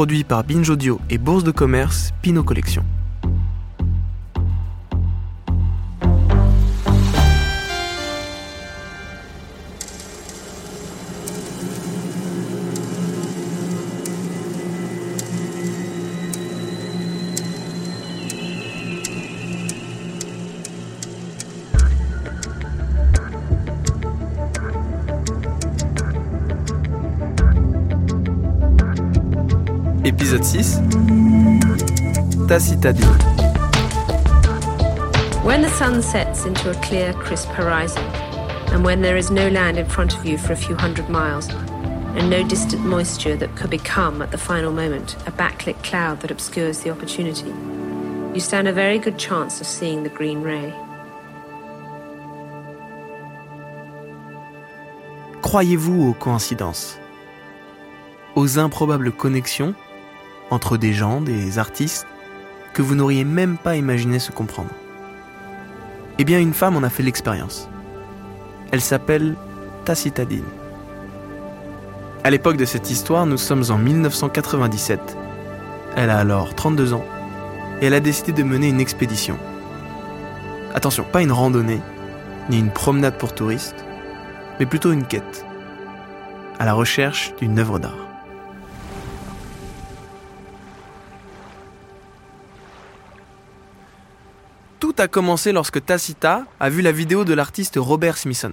produit par Binge Audio et Bourse de commerce Pinot Collection. Épisode 6 Ta. When the sun sets into a clear, crisp horizon, and when there is no land in front of you for a few hundred miles, and no distant moisture that could become, at the final moment, a backlit cloud that obscures the opportunity, you stand a very good chance of seeing the green ray. Croyez-vous aux coïncidences Aux improbables connexions entre des gens, des artistes, que vous n'auriez même pas imaginé se comprendre. Eh bien, une femme en a fait l'expérience. Elle s'appelle Tacitadine. À l'époque de cette histoire, nous sommes en 1997. Elle a alors 32 ans et elle a décidé de mener une expédition. Attention, pas une randonnée, ni une promenade pour touristes, mais plutôt une quête, à la recherche d'une œuvre d'art. A commencé lorsque Tacita a vu la vidéo de l'artiste Robert Smithson.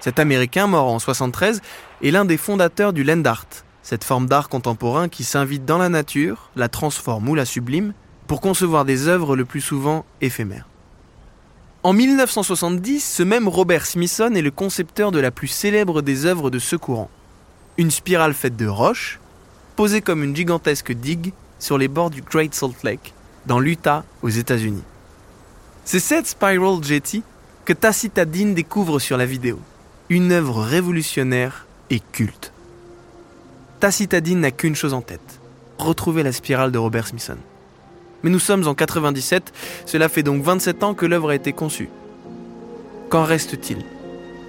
Cet Américain, mort en 73, est l'un des fondateurs du land art, cette forme d'art contemporain qui s'invite dans la nature, la transforme ou la sublime, pour concevoir des œuvres le plus souvent éphémères. En 1970, ce même Robert Smithson est le concepteur de la plus célèbre des œuvres de ce courant. Une spirale faite de roches, posée comme une gigantesque digue sur les bords du Great Salt Lake, dans l'Utah, aux États-Unis. C'est cette Spiral Jetty que Tacitadine découvre sur la vidéo. Une œuvre révolutionnaire et culte. Tacitadine n'a qu'une chose en tête retrouver la spirale de Robert Smithson. Mais nous sommes en 97, cela fait donc 27 ans que l'œuvre a été conçue. Qu'en reste-t-il?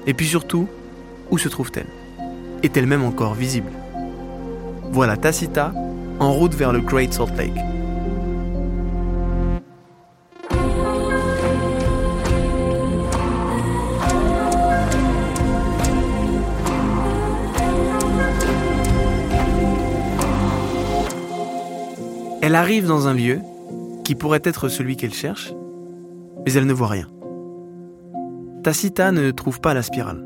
Et puis surtout, où se trouve-t-elle? Est-elle même encore visible? Voilà Tacita en route vers le Great Salt Lake. Elle arrive dans un lieu qui pourrait être celui qu'elle cherche, mais elle ne voit rien. Tacita ne trouve pas la spirale.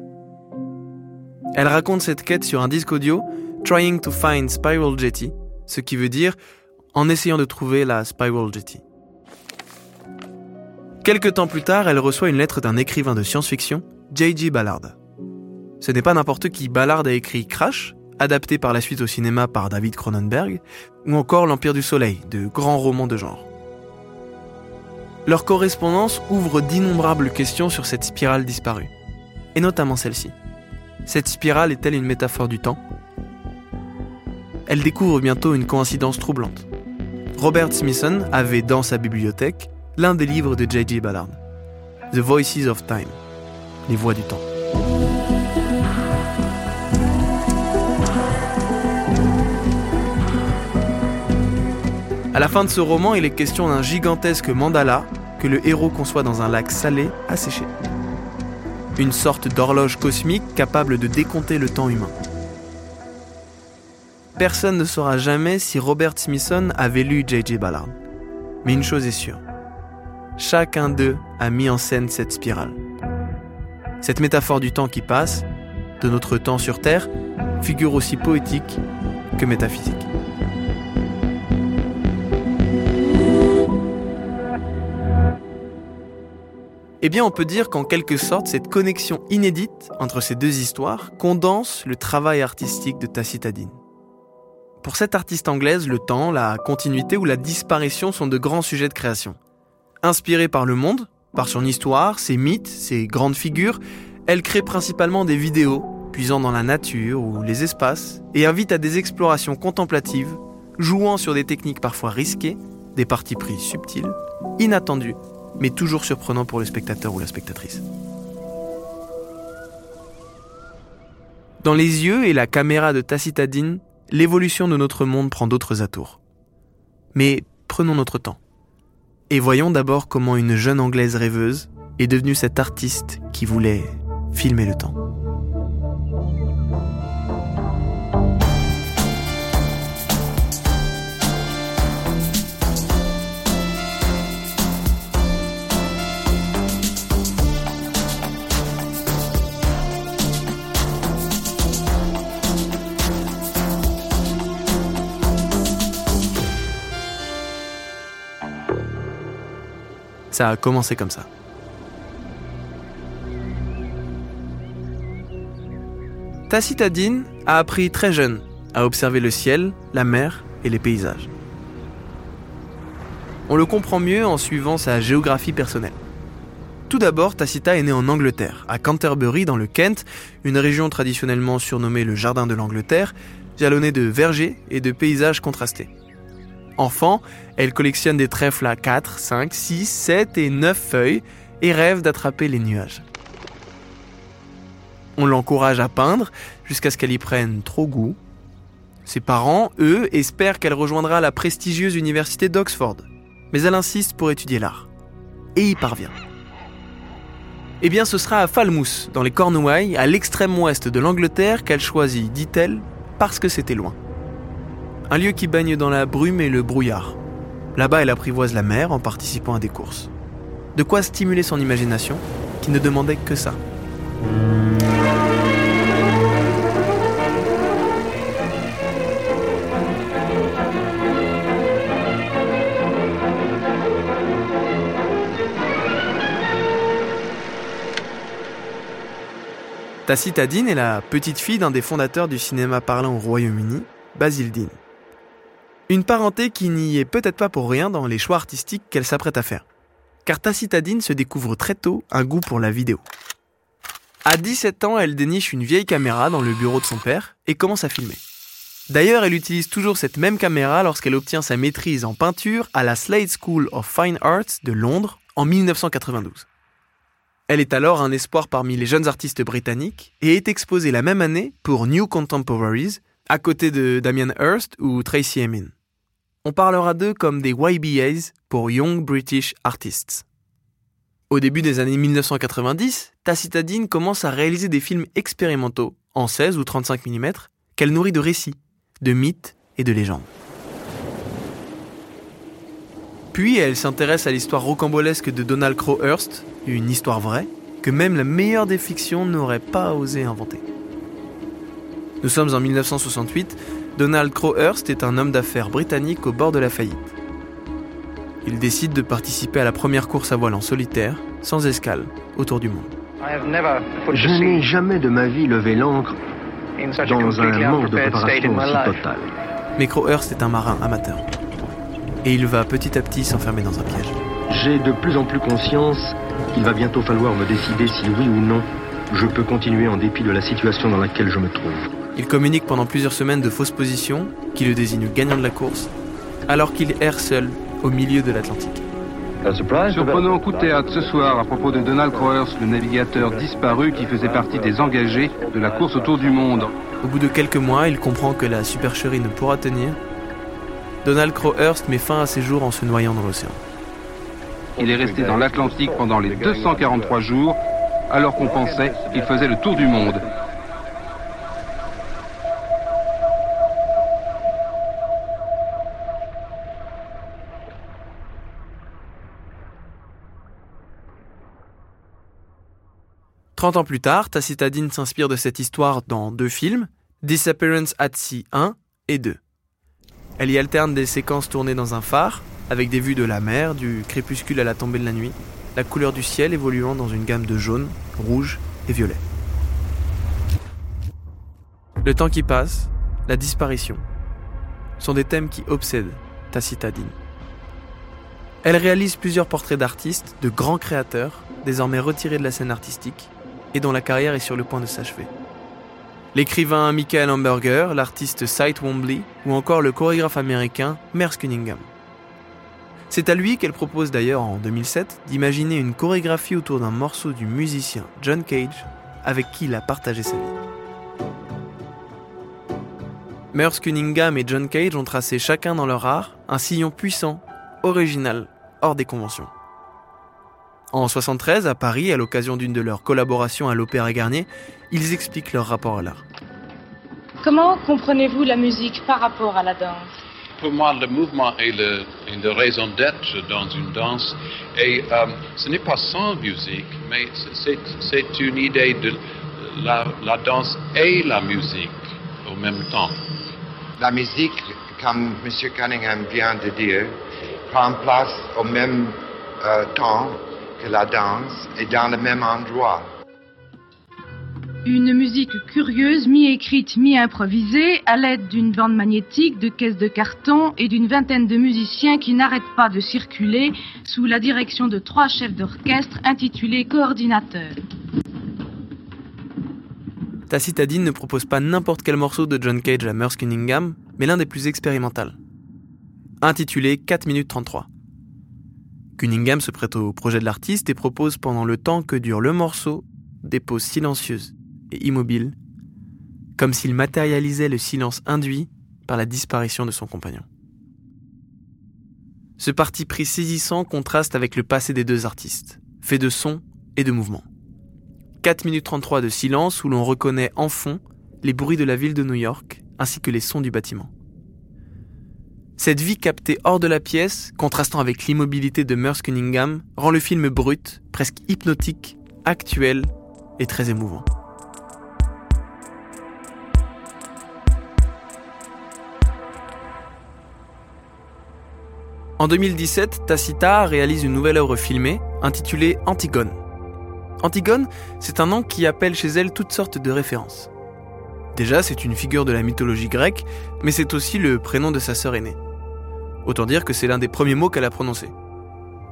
Elle raconte cette quête sur un disque audio Trying to Find Spiral Jetty, ce qui veut dire en essayant de trouver la Spiral Jetty. Quelque temps plus tard, elle reçoit une lettre d'un écrivain de science-fiction, J.G. Ballard. Ce n'est pas n'importe qui. Ballard a écrit Crash, adapté par la suite au cinéma par David Cronenberg, ou encore L'Empire du Soleil, de grands romans de genre. Leur correspondance ouvre d'innombrables questions sur cette spirale disparue, et notamment celle-ci. Cette spirale est-elle une métaphore du temps? Elle découvre bientôt une coïncidence troublante. Robert Smithson avait dans sa bibliothèque l'un des livres de J.J. Ballard, The Voices of Time, les voix du temps. La fin de ce roman, il est question d'un gigantesque mandala que le héros conçoit dans un lac salé asséché. Une sorte d'horloge cosmique capable de décompter le temps humain. Personne ne saura jamais si Robert Smithson avait lu J.J. Ballard. Mais une chose est sûre. Chacun d'eux a mis en scène cette spirale. Cette métaphore du temps qui passe, de notre temps sur Terre, figure aussi poétique que métaphysique. Eh bien, on peut dire qu'en quelque sorte, cette connexion inédite entre ces deux histoires condense le travail artistique de Tacitadine. Pour cette artiste anglaise, le temps, la continuité ou la disparition sont de grands sujets de création. Inspirée par le monde, par son histoire, ses mythes, ses grandes figures, elle crée principalement des vidéos, puisant dans la nature ou les espaces, et invite à des explorations contemplatives, jouant sur des techniques parfois risquées, des parties prises subtiles, inattendues mais toujours surprenant pour le spectateur ou la spectatrice. Dans les yeux et la caméra de Tacitadine, l'évolution de notre monde prend d'autres atours. Mais prenons notre temps. Et voyons d'abord comment une jeune Anglaise rêveuse est devenue cette artiste qui voulait filmer le temps. Ça a commencé comme ça. Tacitadine a appris très jeune à observer le ciel, la mer et les paysages. On le comprend mieux en suivant sa géographie personnelle. Tout d'abord, Tacita est né en Angleterre, à Canterbury dans le Kent, une région traditionnellement surnommée le Jardin de l'Angleterre, jalonnée de vergers et de paysages contrastés. Enfant, elle collectionne des trèfles à 4, 5, 6, 7 et 9 feuilles et rêve d'attraper les nuages. On l'encourage à peindre jusqu'à ce qu'elle y prenne trop goût. Ses parents, eux, espèrent qu'elle rejoindra la prestigieuse université d'Oxford, mais elle insiste pour étudier l'art. Et y parvient. Eh bien, ce sera à Falmouth, dans les Cornouailles, à l'extrême ouest de l'Angleterre, qu'elle choisit, dit-elle, parce que c'était loin. Un lieu qui baigne dans la brume et le brouillard. Là-bas, elle apprivoise la mer en participant à des courses. De quoi stimuler son imagination, qui ne demandait que ça. Tacita Dean est la petite fille d'un des fondateurs du cinéma parlant au Royaume-Uni, Basil Dean. Une parenté qui n'y est peut-être pas pour rien dans les choix artistiques qu'elle s'apprête à faire. Car Tacitadine se découvre très tôt un goût pour la vidéo. À 17 ans, elle déniche une vieille caméra dans le bureau de son père et commence à filmer. D'ailleurs, elle utilise toujours cette même caméra lorsqu'elle obtient sa maîtrise en peinture à la Slade School of Fine Arts de Londres en 1992. Elle est alors un espoir parmi les jeunes artistes britanniques et est exposée la même année pour New Contemporaries à côté de Damien Hirst ou Tracy Emin. On parlera d'eux comme des YBAs pour Young British Artists. Au début des années 1990, Tacitadine commence à réaliser des films expérimentaux en 16 ou 35 mm qu'elle nourrit de récits, de mythes et de légendes. Puis elle s'intéresse à l'histoire rocambolesque de Donald Crowhurst, une histoire vraie, que même la meilleure des fictions n'aurait pas osé inventer. Nous sommes en 1968 Donald Crowhurst est un homme d'affaires britannique au bord de la faillite. Il décide de participer à la première course à voile en solitaire, sans escale, autour du monde. Je n'ai jamais de ma vie levé l'ancre dans un manque de préparation aussi total. Mais Crowhurst est un marin amateur. Et il va petit à petit s'enfermer dans un piège. J'ai de plus en plus conscience qu'il va bientôt falloir me décider si oui ou non je peux continuer en dépit de la situation dans laquelle je me trouve. Il communique pendant plusieurs semaines de fausses positions qui le désignent gagnant de la course, alors qu'il erre seul au milieu de l'Atlantique. Surprenant coup de théâtre ce soir à propos de Donald Crowhurst, le navigateur disparu qui faisait partie des engagés de la course autour du monde. Au bout de quelques mois, il comprend que la supercherie ne pourra tenir. Donald Crowhurst met fin à ses jours en se noyant dans l'océan. Il est resté dans l'Atlantique pendant les 243 jours, alors qu'on pensait qu'il faisait le tour du monde. 30 ans plus tard, Tacitadine s'inspire de cette histoire dans deux films, Disappearance at Sea 1 et 2. Elle y alterne des séquences tournées dans un phare, avec des vues de la mer, du crépuscule à la tombée de la nuit, la couleur du ciel évoluant dans une gamme de jaune, rouge et violet. Le temps qui passe, la disparition, sont des thèmes qui obsèdent Tacitadine. Elle réalise plusieurs portraits d'artistes, de grands créateurs, désormais retirés de la scène artistique, et dont la carrière est sur le point de s'achever. L'écrivain Michael Hamburger, l'artiste Sight Wombly ou encore le chorégraphe américain Merce Cunningham. C'est à lui qu'elle propose d'ailleurs en 2007 d'imaginer une chorégraphie autour d'un morceau du musicien John Cage avec qui il a partagé sa vie. Merce Cunningham et John Cage ont tracé chacun dans leur art un sillon puissant, original, hors des conventions. En 73, à Paris, à l'occasion d'une de leurs collaborations à l'Opéra Garnier, ils expliquent leur rapport à l'art. Comment comprenez-vous la musique par rapport à la danse? Pour moi, le mouvement est, le, est raison d'être dans une danse. Et euh, ce n'est pas sans musique, mais c'est une idée de la, la danse et la musique au même temps. La musique, comme M. Cunningham vient de dire, prend place au même euh, temps la danse et dans le même endroit. Une musique curieuse, mi-écrite, mi-improvisée, à l'aide d'une bande magnétique, de caisses de carton et d'une vingtaine de musiciens qui n'arrêtent pas de circuler sous la direction de trois chefs d'orchestre intitulés coordinateurs. Tacitadine ne propose pas n'importe quel morceau de John Cage à Merce Cunningham, mais l'un des plus expérimentaux. Intitulé 4 minutes 33. Cunningham se prête au projet de l'artiste et propose pendant le temps que dure le morceau des pauses silencieuses et immobiles, comme s'il matérialisait le silence induit par la disparition de son compagnon. Ce parti pris saisissant contraste avec le passé des deux artistes, fait de sons et de mouvements. 4 minutes 33 de silence où l'on reconnaît en fond les bruits de la ville de New York ainsi que les sons du bâtiment. Cette vie captée hors de la pièce, contrastant avec l'immobilité de Merce Cunningham, rend le film brut, presque hypnotique, actuel et très émouvant. En 2017, Tacita réalise une nouvelle œuvre filmée intitulée Antigone. Antigone, c'est un nom qui appelle chez elle toutes sortes de références. Déjà, c'est une figure de la mythologie grecque, mais c'est aussi le prénom de sa sœur aînée. Autant dire que c'est l'un des premiers mots qu'elle a prononcé.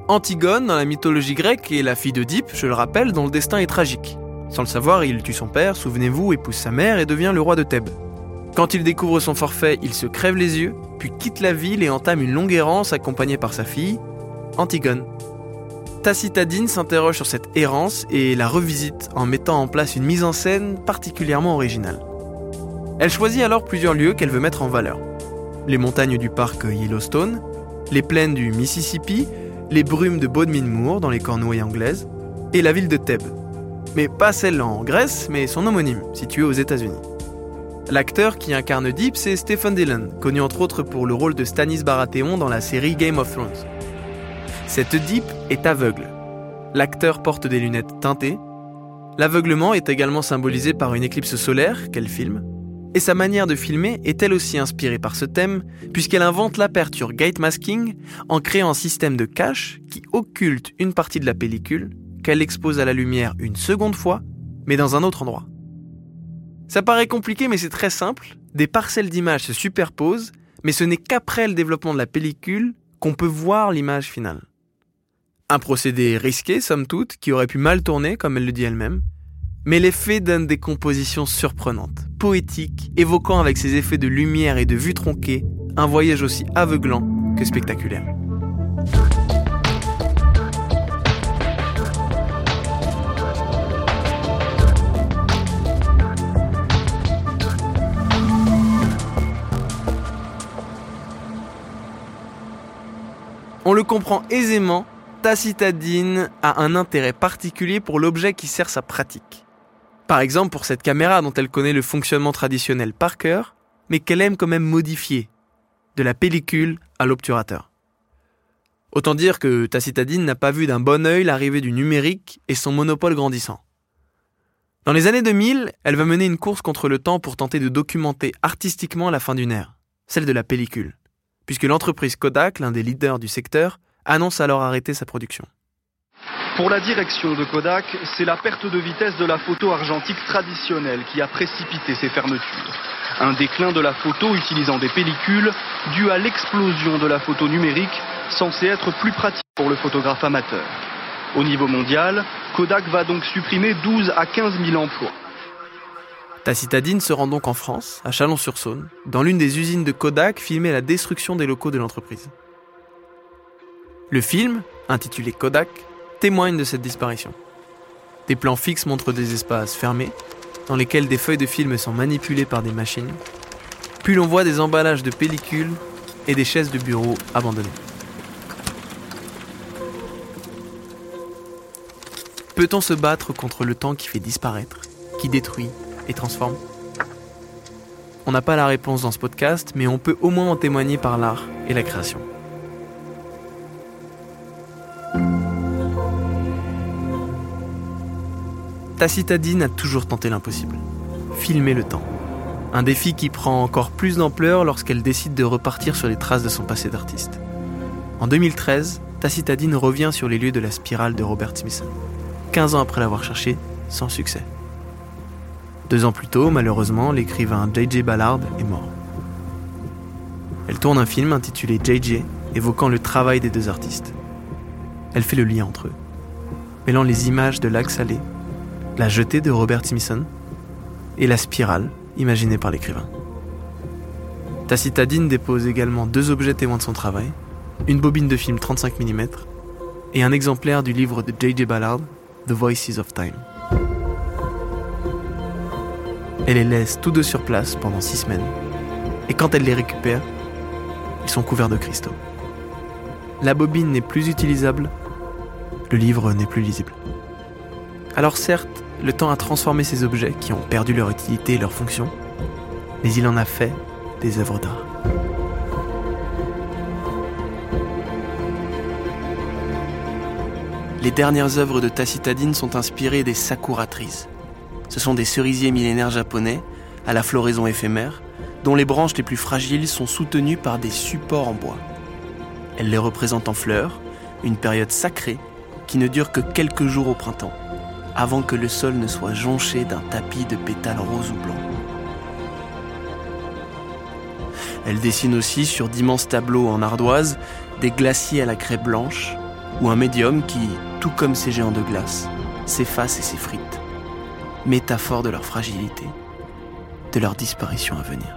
Antigone, dans la mythologie grecque, est la fille d'Oedipe, je le rappelle, dont le destin est tragique. Sans le savoir, il tue son père, souvenez-vous, épouse sa mère et devient le roi de Thèbes. Quand il découvre son forfait, il se crève les yeux, puis quitte la ville et entame une longue errance accompagnée par sa fille, Antigone. Tacitadine s'interroge sur cette errance et la revisite en mettant en place une mise en scène particulièrement originale. Elle choisit alors plusieurs lieux qu'elle veut mettre en valeur les montagnes du parc Yellowstone, les plaines du Mississippi, les brumes de Bodmin Moor dans les Cornouailles anglaises, et la ville de Thèbes. Mais pas celle en Grèce, mais son homonyme, situé aux États-Unis. L'acteur qui incarne Deep, c'est Stephen Dillon, connu entre autres pour le rôle de Stanis Baratheon dans la série Game of Thrones. Cette Deep est aveugle. L'acteur porte des lunettes teintées. L'aveuglement est également symbolisé par une éclipse solaire qu'elle filme, et sa manière de filmer est elle aussi inspirée par ce thème, puisqu'elle invente l'aperture gate masking en créant un système de cache qui occulte une partie de la pellicule qu'elle expose à la lumière une seconde fois, mais dans un autre endroit. Ça paraît compliqué, mais c'est très simple. Des parcelles d'images se superposent, mais ce n'est qu'après le développement de la pellicule qu'on peut voir l'image finale. Un procédé risqué, somme toute, qui aurait pu mal tourner, comme elle le dit elle-même, mais l'effet donne des compositions surprenantes, poétiques, évoquant avec ses effets de lumière et de vue tronquée un voyage aussi aveuglant que spectaculaire. On le comprend aisément, Tacitadine a un intérêt particulier pour l'objet qui sert sa pratique. Par exemple pour cette caméra dont elle connaît le fonctionnement traditionnel par cœur, mais qu'elle aime quand même modifier, de la pellicule à l'obturateur. Autant dire que Tacitadine n'a pas vu d'un bon œil l'arrivée du numérique et son monopole grandissant. Dans les années 2000, elle va mener une course contre le temps pour tenter de documenter artistiquement la fin d'une ère, celle de la pellicule, puisque l'entreprise Kodak, l'un des leaders du secteur, annonce alors arrêter sa production. Pour la direction de Kodak, c'est la perte de vitesse de la photo argentique traditionnelle qui a précipité ces fermetures. Un déclin de la photo utilisant des pellicules dû à l'explosion de la photo numérique censée être plus pratique pour le photographe amateur. Au niveau mondial, Kodak va donc supprimer 12 à 15 000 emplois. Tacitadine se rend donc en France, à Chalon-sur-Saône, dans l'une des usines de Kodak filmer la destruction des locaux de l'entreprise. Le film, intitulé Kodak, témoigne de cette disparition. Des plans fixes montrent des espaces fermés, dans lesquels des feuilles de film sont manipulées par des machines, plus l'on voit des emballages de pellicules et des chaises de bureau abandonnées. Peut-on se battre contre le temps qui fait disparaître, qui détruit et transforme? On n'a pas la réponse dans ce podcast, mais on peut au moins en témoigner par l'art et la création. Tacitadine a toujours tenté l'impossible. Filmer le temps. Un défi qui prend encore plus d'ampleur lorsqu'elle décide de repartir sur les traces de son passé d'artiste. En 2013, Tacitadine revient sur les lieux de la spirale de Robert Smithson, 15 ans après l'avoir cherché, sans succès. Deux ans plus tôt, malheureusement, l'écrivain J.J. Ballard est mort. Elle tourne un film intitulé J.J., évoquant le travail des deux artistes. Elle fait le lien entre eux, mêlant les images de lac salé la jetée de Robert Smithson et la spirale imaginée par l'écrivain. Tacitadine dépose également deux objets témoins de son travail, une bobine de film 35 mm et un exemplaire du livre de J.J. Ballard, The Voices of Time. Elle les laisse tous deux sur place pendant six semaines, et quand elle les récupère, ils sont couverts de cristaux. La bobine n'est plus utilisable, le livre n'est plus lisible. Alors certes, le temps a transformé ces objets qui ont perdu leur utilité et leur fonction, mais il en a fait des œuvres d'art. Les dernières œuvres de Tacitadine sont inspirées des sakuratrises. Ce sont des cerisiers millénaires japonais, à la floraison éphémère, dont les branches les plus fragiles sont soutenues par des supports en bois. Elle les représente en fleurs, une période sacrée qui ne dure que quelques jours au printemps avant que le sol ne soit jonché d'un tapis de pétales roses ou blancs. Elle dessine aussi sur d'immenses tableaux en ardoise des glaciers à la craie blanche ou un médium qui, tout comme ces géants de glace, s'efface et s'effrite, métaphore de leur fragilité, de leur disparition à venir.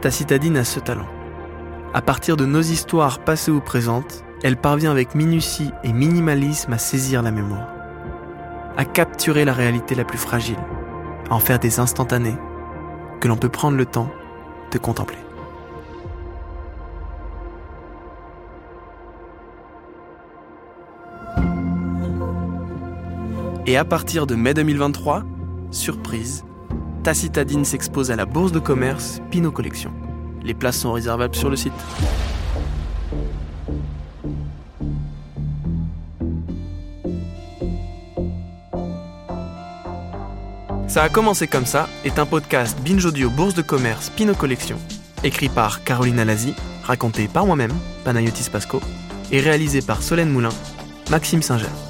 Tacitadine a ce talent. À partir de nos histoires passées ou présentes, elle parvient avec minutie et minimalisme à saisir la mémoire, à capturer la réalité la plus fragile, à en faire des instantanés que l'on peut prendre le temps de contempler. Et à partir de mai 2023, surprise, Tacitadine s'expose à la bourse de commerce Pinot Collection. Les places sont réservables sur le site. Ça a commencé comme ça est un podcast binge audio Bourse de commerce Pinot Collection, écrit par Caroline Alazi, raconté par moi-même, Panayotis Pasco, et réalisé par Solène Moulin, Maxime Singer.